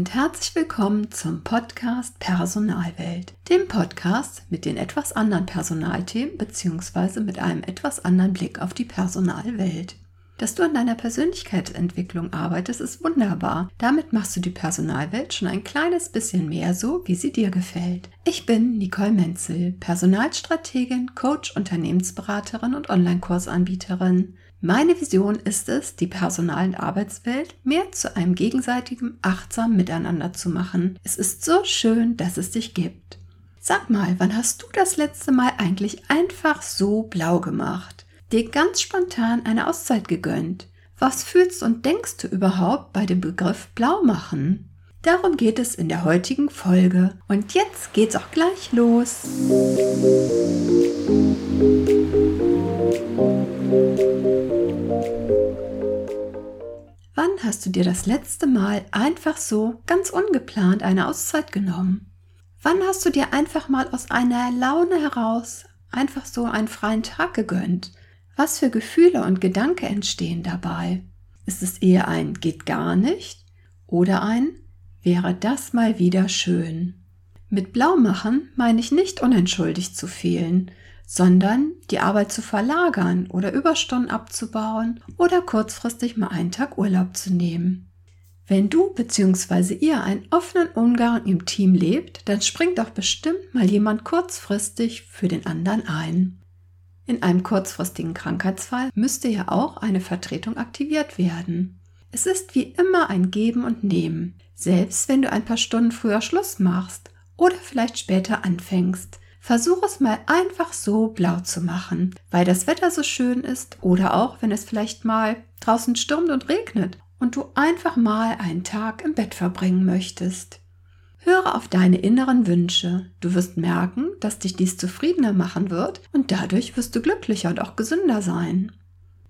Und herzlich willkommen zum Podcast Personalwelt, dem Podcast mit den etwas anderen Personalthemen bzw. mit einem etwas anderen Blick auf die Personalwelt. Dass du an deiner Persönlichkeitsentwicklung arbeitest, ist wunderbar. Damit machst du die Personalwelt schon ein kleines bisschen mehr so, wie sie dir gefällt. Ich bin Nicole Menzel, Personalstrategin, Coach, Unternehmensberaterin und Online-Kursanbieterin. Meine Vision ist es, die Personal- und Arbeitswelt mehr zu einem gegenseitigen, achtsamen Miteinander zu machen. Es ist so schön, dass es dich gibt. Sag mal, wann hast du das letzte Mal eigentlich einfach so blau gemacht? Dir ganz spontan eine Auszeit gegönnt? Was fühlst und denkst du überhaupt bei dem Begriff blau machen? Darum geht es in der heutigen Folge. Und jetzt geht's auch gleich los. Wann hast du dir das letzte Mal einfach so ganz ungeplant eine Auszeit genommen? Wann hast du dir einfach mal aus einer Laune heraus einfach so einen freien Tag gegönnt? Was für Gefühle und Gedanken entstehen dabei? Ist es eher ein geht gar nicht oder ein wäre das mal wieder schön? Mit Blaumachen meine ich nicht unentschuldigt zu fehlen, sondern die Arbeit zu verlagern oder Überstunden abzubauen oder kurzfristig mal einen Tag Urlaub zu nehmen. Wenn du bzw. ihr einen offenen Umgang im Team lebt, dann springt doch bestimmt mal jemand kurzfristig für den anderen ein. In einem kurzfristigen Krankheitsfall müsste ja auch eine Vertretung aktiviert werden. Es ist wie immer ein Geben und Nehmen, selbst wenn du ein paar Stunden früher Schluss machst oder vielleicht später anfängst. Versuch es mal einfach so blau zu machen, weil das Wetter so schön ist oder auch wenn es vielleicht mal draußen stürmt und regnet und du einfach mal einen Tag im Bett verbringen möchtest. Höre auf deine inneren Wünsche. Du wirst merken, dass dich dies zufriedener machen wird und dadurch wirst du glücklicher und auch gesünder sein.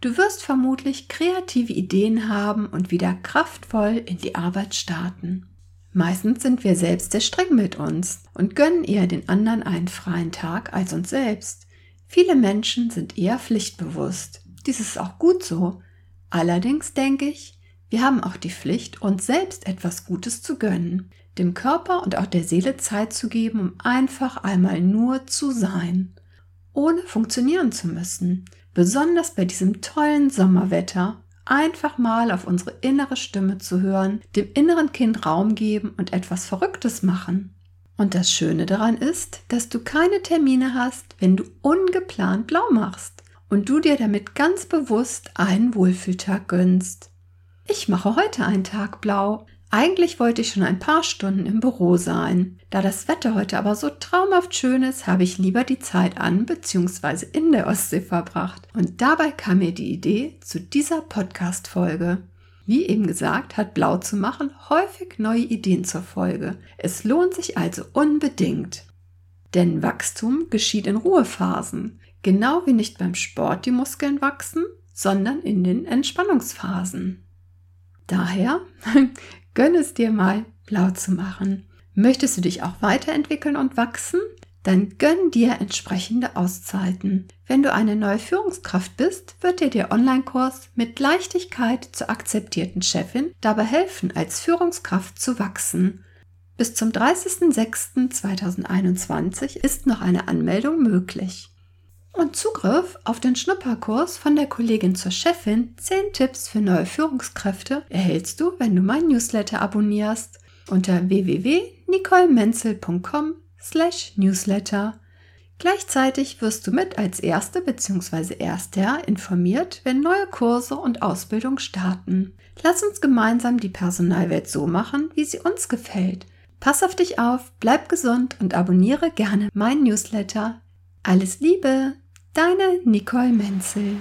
Du wirst vermutlich kreative Ideen haben und wieder kraftvoll in die Arbeit starten. Meistens sind wir selbst sehr streng mit uns und gönnen eher den anderen einen freien Tag als uns selbst. Viele Menschen sind eher pflichtbewusst. Dies ist auch gut so. Allerdings denke ich, wir haben auch die Pflicht, uns selbst etwas Gutes zu gönnen, dem Körper und auch der Seele Zeit zu geben, um einfach einmal nur zu sein, ohne funktionieren zu müssen. Besonders bei diesem tollen Sommerwetter einfach mal auf unsere innere Stimme zu hören, dem inneren Kind Raum geben und etwas Verrücktes machen. Und das Schöne daran ist, dass du keine Termine hast, wenn du ungeplant blau machst und du dir damit ganz bewusst einen Wohlfühltag gönnst. Ich mache heute einen Tag blau, eigentlich wollte ich schon ein paar Stunden im Büro sein. Da das Wetter heute aber so traumhaft schön ist, habe ich lieber die Zeit an bzw. in der Ostsee verbracht. Und dabei kam mir die Idee zu dieser Podcast-Folge. Wie eben gesagt, hat Blau zu machen häufig neue Ideen zur Folge. Es lohnt sich also unbedingt. Denn Wachstum geschieht in Ruhephasen. Genau wie nicht beim Sport die Muskeln wachsen, sondern in den Entspannungsphasen. Daher Gönn es dir mal, blau zu machen. Möchtest du dich auch weiterentwickeln und wachsen? Dann gönn dir entsprechende Auszeiten. Wenn du eine neue Führungskraft bist, wird dir der Online-Kurs mit Leichtigkeit zur akzeptierten Chefin dabei helfen, als Führungskraft zu wachsen. Bis zum 30.06.2021 ist noch eine Anmeldung möglich. Und Zugriff auf den Schnupperkurs von der Kollegin zur Chefin 10 Tipps für neue Führungskräfte erhältst du, wenn du mein Newsletter abonnierst unter www.nicolemenzel.com/newsletter. Gleichzeitig wirst du mit als Erste bzw. Erster informiert, wenn neue Kurse und Ausbildung starten. Lass uns gemeinsam die Personalwelt so machen, wie sie uns gefällt. Pass auf dich auf, bleib gesund und abonniere gerne mein Newsletter. Alles Liebe, deine Nicole Menzel.